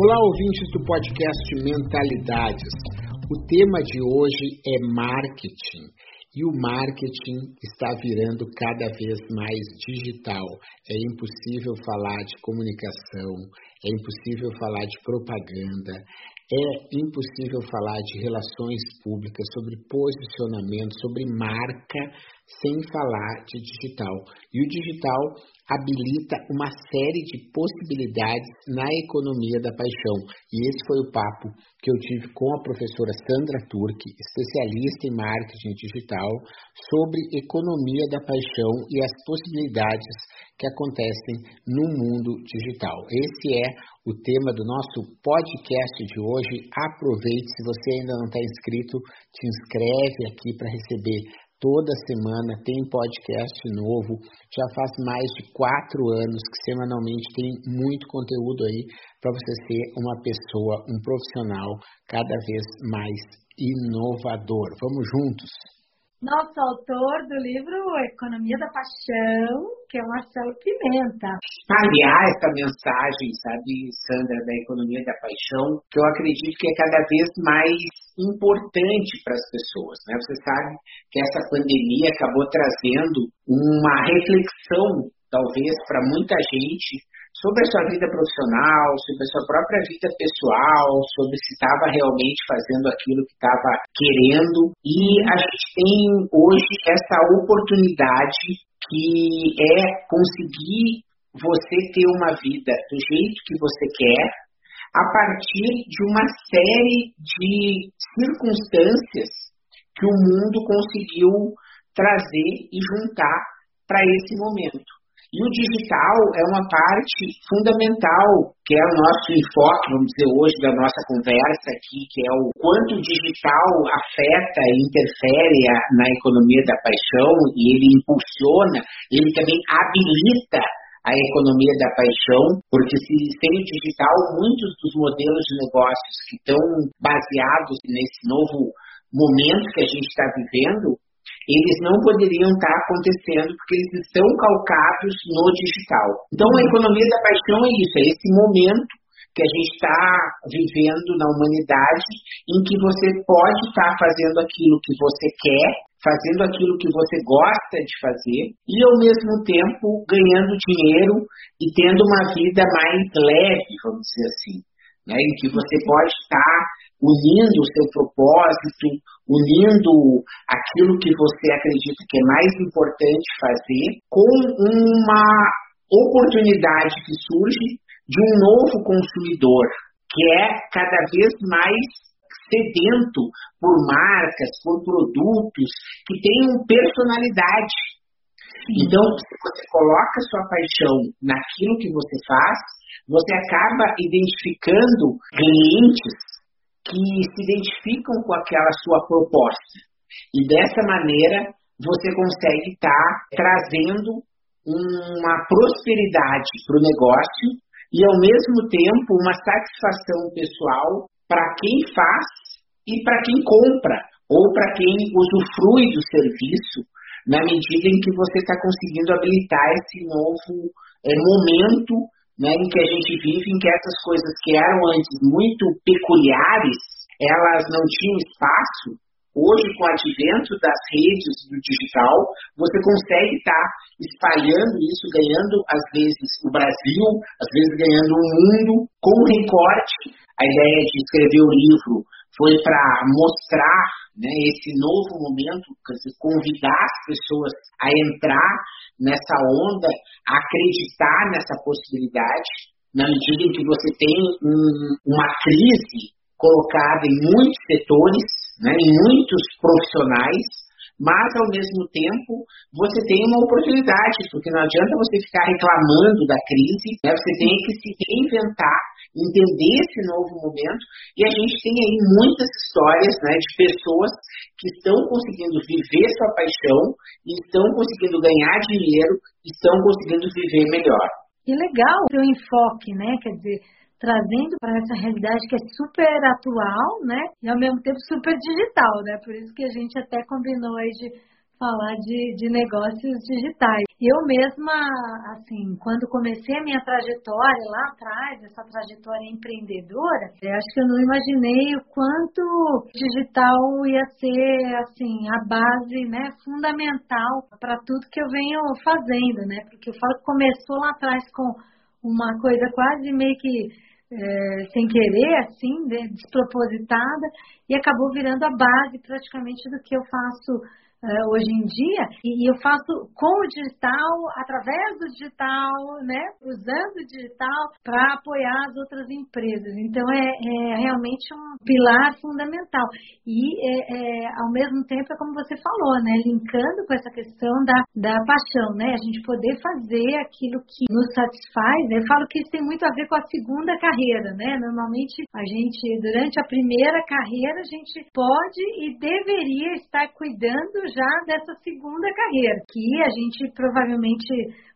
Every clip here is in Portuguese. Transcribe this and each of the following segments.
Olá, ouvintes do podcast Mentalidades. O tema de hoje é marketing e o marketing está virando cada vez mais digital. É impossível falar de comunicação, é impossível falar de propaganda, é impossível falar de relações públicas, sobre posicionamento, sobre marca, sem falar de digital. E o digital habilita uma série de possibilidades na economia da paixão. E esse foi o papo que eu tive com a professora Sandra Turk, especialista em marketing digital, sobre economia da paixão e as possibilidades que acontecem no mundo digital. Esse é o tema do nosso podcast de hoje. Aproveite, se você ainda não está inscrito, te inscreve aqui para receber toda semana tem podcast novo. Já faz mais de quatro anos que semanalmente tem muito conteúdo aí para você ser uma pessoa, um profissional cada vez mais inovador. Vamos juntos! Nosso autor do livro Economia da Paixão, que é o Marcelo Pimenta. Espalhar essa mensagem, sabe, Sandra, da economia da paixão, que eu acredito que é cada vez mais importante para as pessoas. Né? Você sabe que essa pandemia acabou trazendo uma reflexão, talvez, para muita gente sobre a sua vida profissional, sobre a sua própria vida pessoal, sobre se estava realmente fazendo aquilo que estava querendo. E a gente tem hoje essa oportunidade que é conseguir você ter uma vida do jeito que você quer, a partir de uma série de circunstâncias que o mundo conseguiu trazer e juntar para esse momento. E o digital é uma parte fundamental, que é o nosso enfoque, vamos dizer, hoje da nossa conversa aqui, que é o quanto o digital afeta e interfere na economia da paixão e ele impulsiona, ele também habilita a economia da paixão, porque se sem o digital, muitos dos modelos de negócios que estão baseados nesse novo momento que a gente está vivendo, eles não poderiam estar acontecendo porque eles estão calcados no digital. Então, a economia da paixão é isso, é esse momento que a gente está vivendo na humanidade em que você pode estar fazendo aquilo que você quer, fazendo aquilo que você gosta de fazer e, ao mesmo tempo, ganhando dinheiro e tendo uma vida mais leve, vamos dizer assim, né? em que você pode estar unindo o seu propósito, unindo aquilo que você acredita que é mais importante fazer, com uma oportunidade que surge de um novo consumidor, que é cada vez mais sedento por marcas, por produtos que tenham personalidade. Então, se você coloca sua paixão naquilo que você faz, você acaba identificando clientes que se identificam com aquela sua proposta. E dessa maneira você consegue estar tá trazendo uma prosperidade para o negócio e ao mesmo tempo uma satisfação pessoal para quem faz e para quem compra ou para quem usufrui do serviço na medida em que você está conseguindo habilitar esse novo é, momento né, em que a gente vive, em que essas coisas que eram antes muito peculiares, elas não tinham espaço. Hoje, com o advento das redes do digital, você consegue estar tá espalhando isso, ganhando, às vezes, o Brasil, às vezes ganhando o mundo, com o recorte. A ideia de escrever o livro foi para mostrar né, esse novo momento, convidar as pessoas a entrar nessa onda, a acreditar nessa possibilidade, na medida em que você tem um, uma crise colocada em muitos setores, né, em muitos profissionais, mas ao mesmo tempo você tem uma oportunidade, porque não adianta você ficar reclamando da crise, né, você tem que se reinventar entender esse novo momento. E a gente tem aí muitas histórias né, de pessoas que estão conseguindo viver sua paixão, estão conseguindo ganhar dinheiro, estão conseguindo viver melhor. Que legal o teu enfoque, né? Quer dizer, trazendo para essa realidade que é super atual, né? E ao mesmo tempo super digital, né? Por isso que a gente até combinou aí de falar de, de negócios digitais. Eu mesma, assim, quando comecei a minha trajetória lá atrás, essa trajetória empreendedora, acho que eu não imaginei o quanto digital ia ser, assim, a base, né, fundamental para tudo que eu venho fazendo, né? Porque eu falo que começou lá atrás com uma coisa quase meio que é, sem querer, assim, né, despropositada, e acabou virando a base praticamente do que eu faço uh, hoje em dia, e eu faço com o digital, através do digital, né, usando o digital para apoiar as outras empresas. Então é, é, realmente um pilar fundamental. E é, é, ao mesmo tempo é como você falou, né, linkando com essa questão da, da paixão, né, a gente poder fazer aquilo que nos satisfaz. Né? Eu falo que isso tem muito a ver com a segunda carreira, né? Normalmente a gente durante a primeira carreira a gente pode e deveria estar cuidando já dessa segunda carreira, que a gente provavelmente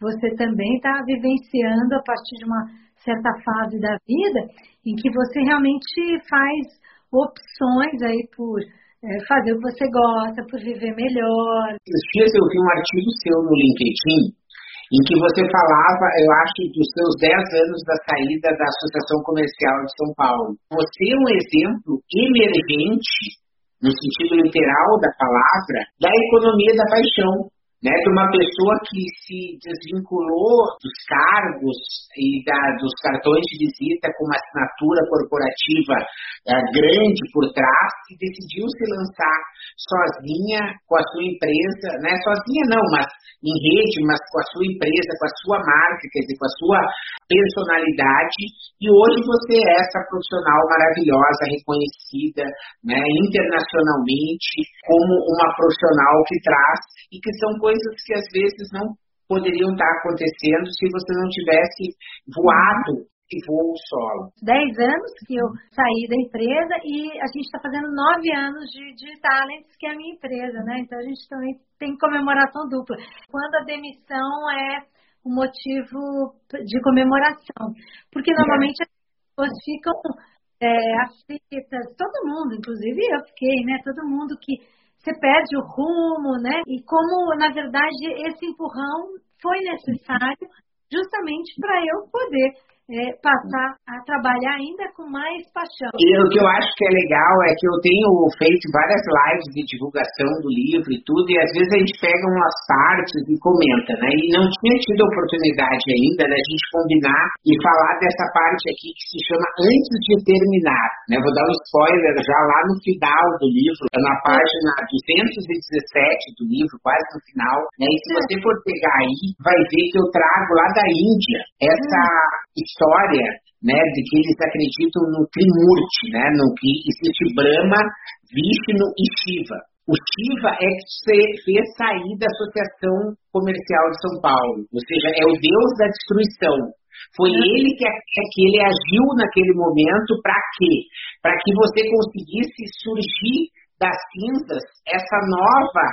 você também está vivenciando a partir de uma certa fase da vida em que você realmente faz opções aí por é, fazer o que você gosta, por viver melhor. Esses dias eu vi um artigo seu no LinkedIn em que você falava, eu acho, dos seus 10 anos da saída da Associação Comercial de São Paulo. Você é um exemplo emergente no sentido literal da palavra, da economia da paixão, né, de uma pessoa que se desvinculou dos cargos e da, dos cartões de visita com uma assinatura corporativa é, grande por trás e decidiu se lançar sozinha com a sua empresa, né, sozinha não, mas em rede, mas com a sua empresa, com a sua marca, quer dizer, com a sua personalidade. E hoje você é essa profissional maravilhosa, reconhecida né, internacionalmente como uma profissional que traz e que são coisas que às vezes não poderiam estar acontecendo se você não tivesse voado e voo solo. Dez anos que eu saí da empresa e a gente está fazendo nove anos de, de Talents, que é a minha empresa, né? Então a gente também tem comemoração dupla. Quando a demissão é um motivo de comemoração. Porque normalmente as pessoas ficam é, aflitas, todo mundo, inclusive eu fiquei, né? Todo mundo que você perde o rumo, né? E como, na verdade, esse empurrão foi necessário justamente para eu poder é, passar a trabalhar ainda com mais paixão. E o que eu acho que é legal é que eu tenho feito várias lives de divulgação do livro e tudo, e às vezes a gente pega umas partes e comenta, né? E não tinha tido oportunidade ainda da gente combinar e falar dessa parte aqui que se chama Antes de Terminar, né? Vou dar um spoiler já lá no final do livro, na página 217 do livro, quase no final, né? E se você for pegar aí, vai ver que eu trago lá da Índia essa história né, de que eles acreditam no Trimurti, né, no que existe Brahma, Vishnu e Shiva. O Shiva é que fez sair da Associação Comercial de São Paulo, ou seja, é o deus da destruição. Foi uhum. ele que, que ele agiu naquele momento para quê? Para que você conseguisse surgir das cinzas essa nova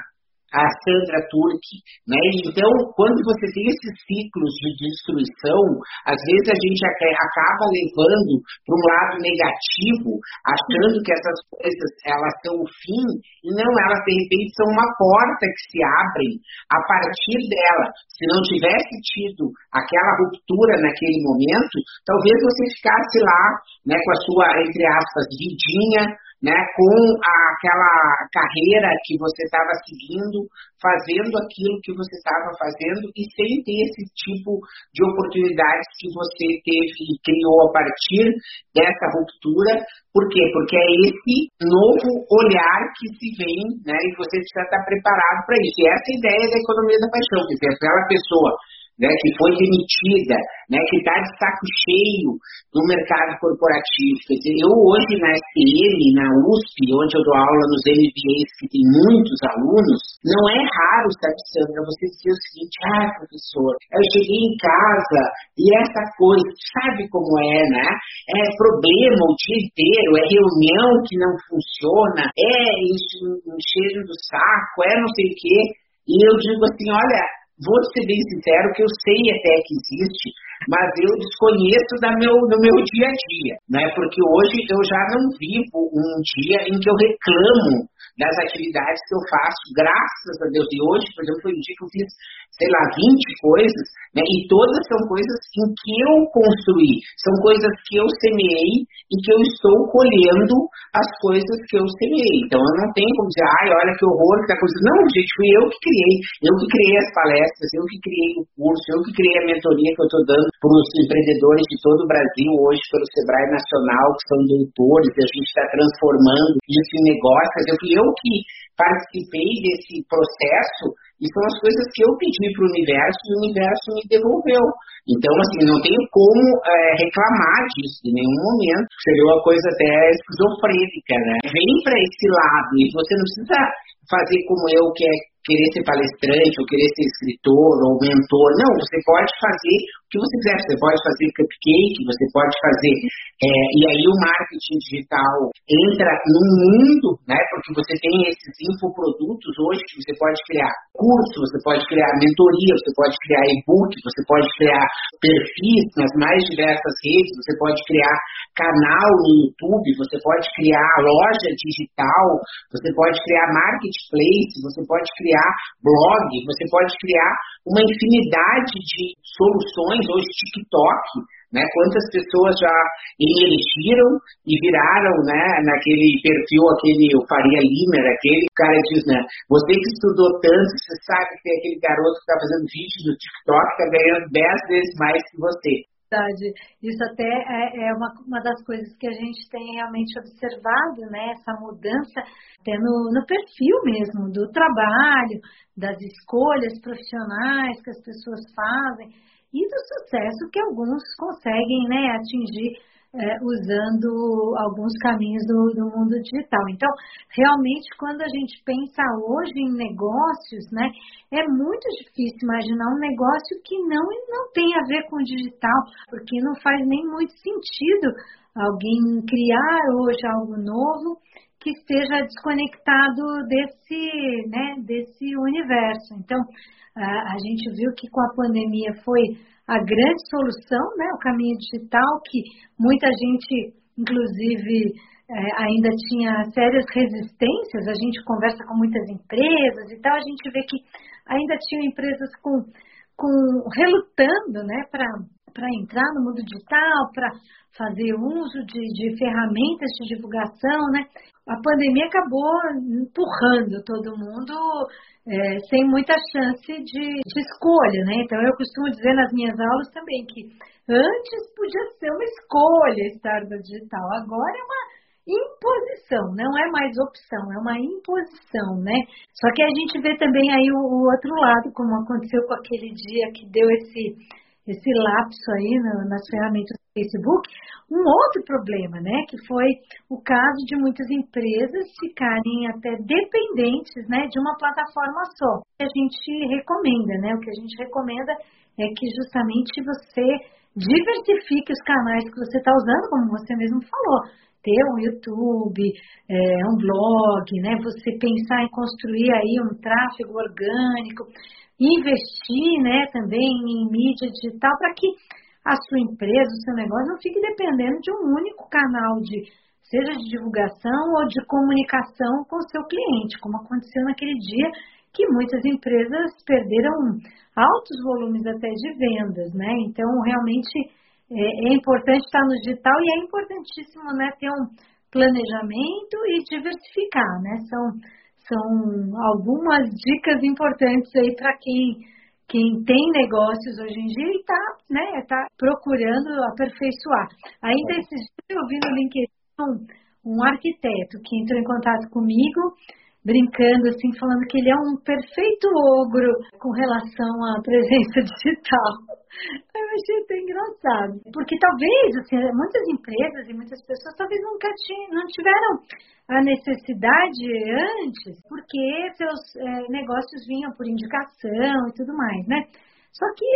a Sandra Turki, né? Então, quando você tem esses ciclos de destruição, às vezes a gente acaba levando para um lado negativo, achando que essas coisas elas são o fim, e não, elas de repente são uma porta que se abre a partir dela. Se não tivesse tido aquela ruptura naquele momento, talvez você ficasse lá, né, com a sua, entre aspas, vidinha né, com aquela carreira que você estava seguindo, fazendo aquilo que você estava fazendo e sem ter esse tipo de oportunidades que você teve e criou a partir dessa ruptura. Por quê? Porque é esse novo olhar que se vem, né, e você precisa estar preparado para isso. E essa é a ideia da economia da paixão, quer dizer, aquela pessoa né, que foi demitida, né, que está de saco cheio no mercado corporativo. Quer dizer, eu hoje na SPM, na USP, onde eu dou aula nos MBAs que tem muitos alunos, não é raro, sabe, Sandra, você dizer o seguinte, ah, professor, eu cheguei em casa e essa coisa, sabe como é, né? É problema o dia inteiro, é reunião que não funciona, é enchendo do saco, é não sei o quê. E eu digo assim, olha, vou ser bem sincero que eu sei até que existe, mas eu desconheço da meu, do meu dia a dia, né? Porque hoje eu já não vivo um dia em que eu reclamo das atividades que eu faço, graças a Deus. E hoje, por exemplo, foi um dia que eu fiz sei lá, 20 coisas, né? E todas são coisas em que eu construí, são coisas que eu semeei e que eu estou colhendo as coisas que eu semeei. Então eu não tenho como dizer, ai, olha que horror que tá acontecendo. Não, gente, fui eu que criei, eu que criei as palestras, eu que criei o curso, eu que criei a mentoria que eu estou dando para os empreendedores de todo o Brasil hoje pelo Sebrae Nacional, que são doutores, a gente está transformando isso em negócios. Eu fui eu que participei desse processo e são as coisas que eu pedi para o universo e o universo me devolveu. Então, assim, não tenho como é, reclamar disso em nenhum momento. Seria uma coisa até esquizofrênica, né? Vem para esse lado e você não precisa fazer como eu, que é querer ser palestrante, ou querer ser escritor, ou mentor. Não, você pode fazer que você quiser. Você pode fazer cupcake, você pode fazer. É, e aí o marketing digital entra no mundo, né? Porque você tem esses infoprodutos hoje que você pode criar curso, você pode criar mentoria, você pode criar e-book, você pode criar perfis nas mais diversas redes, você pode criar canal no YouTube, você pode criar loja digital, você pode criar marketplace, você pode criar blog, você pode criar uma infinidade de soluções, hoje TikTok, né? Quantas pessoas já emergiram e viraram, né, naquele perfil, aquele o Faria Limer, aquele cara diz, né, você que estudou tanto, você sabe que tem aquele garoto que está fazendo vídeo no TikTok, está ganhando 10 vezes mais que você. Isso até é, é uma, uma das coisas que a gente tem realmente observado, né? Essa mudança até no, no perfil mesmo do trabalho, das escolhas profissionais que as pessoas fazem e do sucesso que alguns conseguem né, atingir é, usando alguns caminhos do, do, mundo digital. Então, realmente, quando a gente pensa hoje em negócios, né, é muito difícil imaginar um negócio que não, não tem a ver com digital, porque não faz nem muito sentido alguém criar hoje algo novo que esteja desconectado desse, né, desse universo. Então, a, gente viu que com a pandemia foi a grande solução, né, o caminho digital, que muita gente, inclusive, é, ainda tinha sérias resistências. A gente conversa com muitas empresas e tal, a gente vê que ainda tinham empresas com, com relutando né, para entrar no mundo digital, para fazer uso de, de ferramentas de divulgação. Né? A pandemia acabou empurrando todo mundo é, sem muita chance de, de, escolha, né? Então eu costumo dizer nas minhas aulas também que antes podia ser uma escolha estar no digital, agora é uma imposição, não é mais opção, é uma imposição, né? Só que a gente vê também aí o, o outro lado, como aconteceu com aquele dia que deu esse esse lapso aí nas ferramentas do Facebook, um outro problema, né, que foi o caso de muitas empresas ficarem até dependentes, né, de uma plataforma só. A gente recomenda, né, o que a gente recomenda é que justamente você diversifique os canais que você está usando, como você mesmo falou, ter um YouTube, é, um blog, né, você pensar em construir aí um tráfego orgânico, investir, né, também em mídia digital para que a sua empresa, o seu negócio não fique dependendo de um único canal de seja de divulgação ou de comunicação com o seu cliente, como aconteceu naquele dia que muitas empresas perderam altos volumes até de vendas, né? Então, realmente é, é importante estar no digital e é importantíssimo, né, ter um planejamento e diversificar, né? São são algumas dicas importantes aí para quem quem tem negócios hoje em dia e está né, tá procurando aperfeiçoar. Ainda esses dias eu vi no LinkedIn um, um arquiteto que entrou em contato comigo brincando, assim, falando que ele é um perfeito ogro com relação à presença digital. Eu achei até engraçado. Porque talvez, assim, muitas empresas e muitas pessoas talvez nunca tinham, não tiveram a necessidade antes, porque seus é, negócios vinham por indicação e tudo mais, né? Só que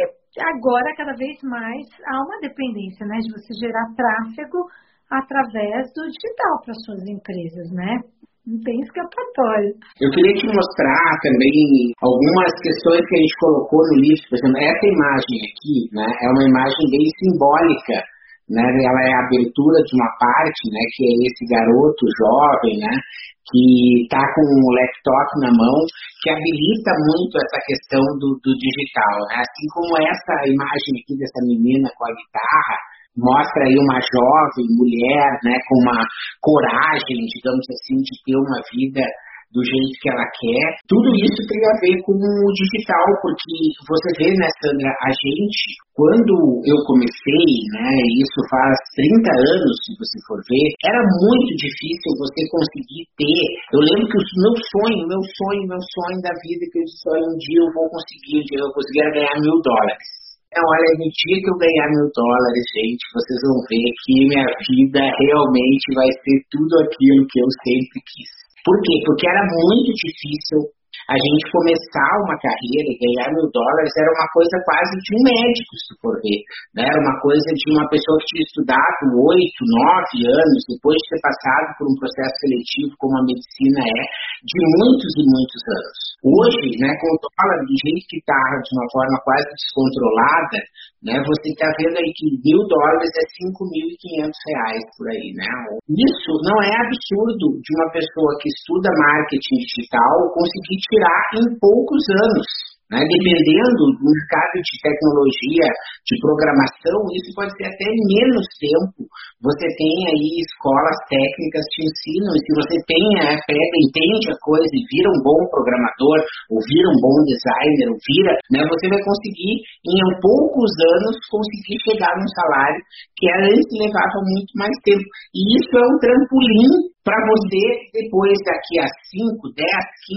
agora, cada vez mais, há uma dependência, né, de você gerar tráfego através do digital para suas empresas, né? Não tem escapatória. Eu queria te mostrar também algumas questões que a gente colocou no livro. Por exemplo, essa imagem aqui né, é uma imagem bem simbólica. Né, ela é a abertura de uma parte, né, que é esse garoto jovem, né, que está com o laptop na mão, que habilita muito essa questão do, do digital. Né? Assim como essa imagem aqui dessa menina com a guitarra, mostra aí uma jovem mulher, né, com uma coragem, digamos assim, de ter uma vida do jeito que ela quer. Tudo isso tem a ver com o digital, porque você vê, né, Sandra, a gente, quando eu comecei, né, isso faz 30 anos, se você for ver, era muito difícil você conseguir ter. Eu lembro que o meu sonho, meu sonho, meu sonho da vida, que eu disse, um dia eu vou conseguir, um dia eu vou conseguir ganhar mil dólares. Então, olha, no dia que eu ganhar mil dólares, gente, vocês vão ver que minha vida realmente vai ser tudo aquilo que eu sempre quis. Por quê? Porque era muito difícil a gente começar uma carreira e ganhar mil dólares era uma coisa quase de um médico, se for ver. Né? Era uma coisa de uma pessoa que tinha estudado oito, nove anos, depois de ter passado por um processo seletivo como a medicina é, de muitos e muitos anos. Hoje, né, com o dólar do jeito que está, de uma forma quase descontrolada, né, você está vendo aí que mil dólares é 5.500 reais por aí. Né? Isso não é absurdo de uma pessoa que estuda marketing digital conseguir tirar em poucos anos. Né? Dependendo do mercado de tecnologia, de programação, isso pode ser até menos tempo. Você tem aí escolas técnicas que ensinam, e se você tem, é, pega, entende a coisa e vira um bom programador, ou vira um bom designer, ou vira, né, você vai conseguir, em poucos anos, conseguir chegar num salário que antes levava muito mais tempo. E isso é um trampolim para você, depois, daqui a 5, 10,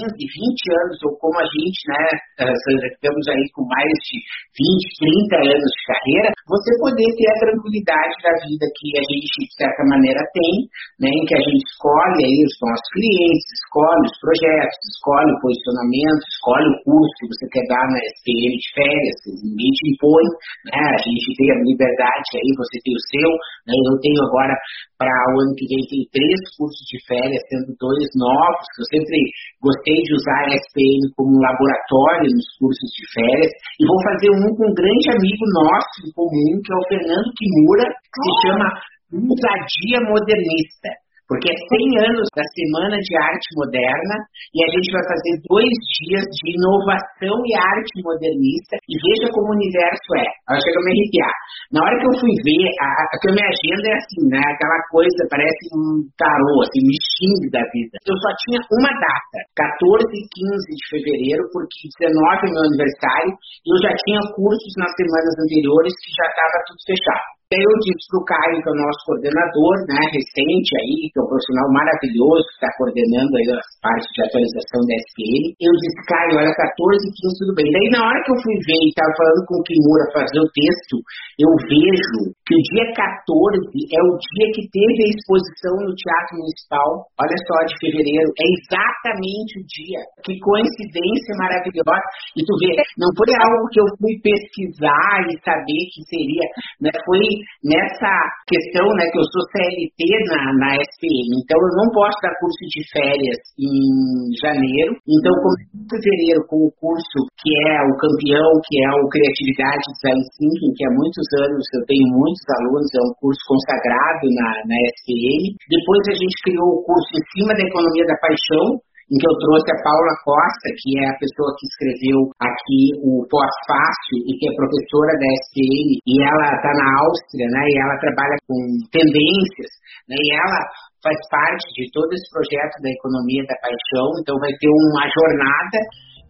15, 20 anos, ou como a gente, né, Sandra, estamos aí com mais de 20, 30 anos de carreira, você poder ter a tranquilidade da vida que a gente, de certa maneira, tem, né, em que a gente escolhe aí os nossos clientes, escolhe os projetos, escolhe o posicionamento, escolhe o curso que você quer dar na SPM de férias, ninguém te impõe, né, a gente tem a liberdade aí, você tem o seu, né, eu tenho agora, para o ano que vem, tem três cursos de férias, sendo dois novos, eu sempre gostei de usar a SPM como laboratório nos cursos de férias, e vou fazer um com um grande amigo nosso em comum, que é o Fernando Kimura, que se chama Ousadia Modernista porque é 100 anos da Semana de Arte Moderna e a gente vai fazer dois dias de inovação e arte modernista e veja como o universo é. Eu chego a me arrepiar. Na hora que eu fui ver, a, a, a minha agenda é assim, né? Aquela coisa, parece um tarô, assim, me xingue da vida. Eu só tinha uma data, 14 e 15 de fevereiro, porque 19 é meu aniversário e eu já tinha cursos nas semanas anteriores que já estava tudo fechado. Eu disse para o Caio, que é o nosso coordenador, né, recente aí, que é um profissional maravilhoso, que está coordenando aí as partes de atualização da SPM. Eu disse, Caio, olha, 14 e 15, tudo bem. Daí, na hora que eu fui ver e estava falando com o Kimura fazer o texto, eu vejo que o dia 14 é o dia que teve a exposição no Teatro Municipal, olha só, de fevereiro. É exatamente o dia. Que coincidência maravilhosa. E tu vê, não foi algo que eu fui pesquisar e saber que seria, né? Foi nessa questão, né, que eu sou CLT na, na SPM, então eu não posso dar curso de férias em janeiro, então comecei em fevereiro com o curso que é o campeão, que é o Criatividade Design Thinking, que há muitos anos eu tenho muitos alunos, é um curso consagrado na, na SPM. Depois a gente criou o curso em cima da economia da paixão, em que eu trouxe a Paula Costa, que é a pessoa que escreveu aqui o Pós-Fácil e que é professora da SPM, e ela está na Áustria, né, e ela trabalha com tendências, né, e ela faz parte de todo esse projeto da economia da paixão, então vai ter uma jornada.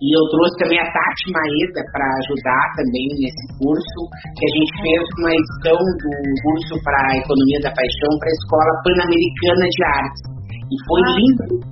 E eu trouxe também a Tati Maeda para ajudar também nesse curso, que a gente fez uma edição do curso para a Economia da Paixão para a Escola Pan-Americana de Artes. E foi lindo,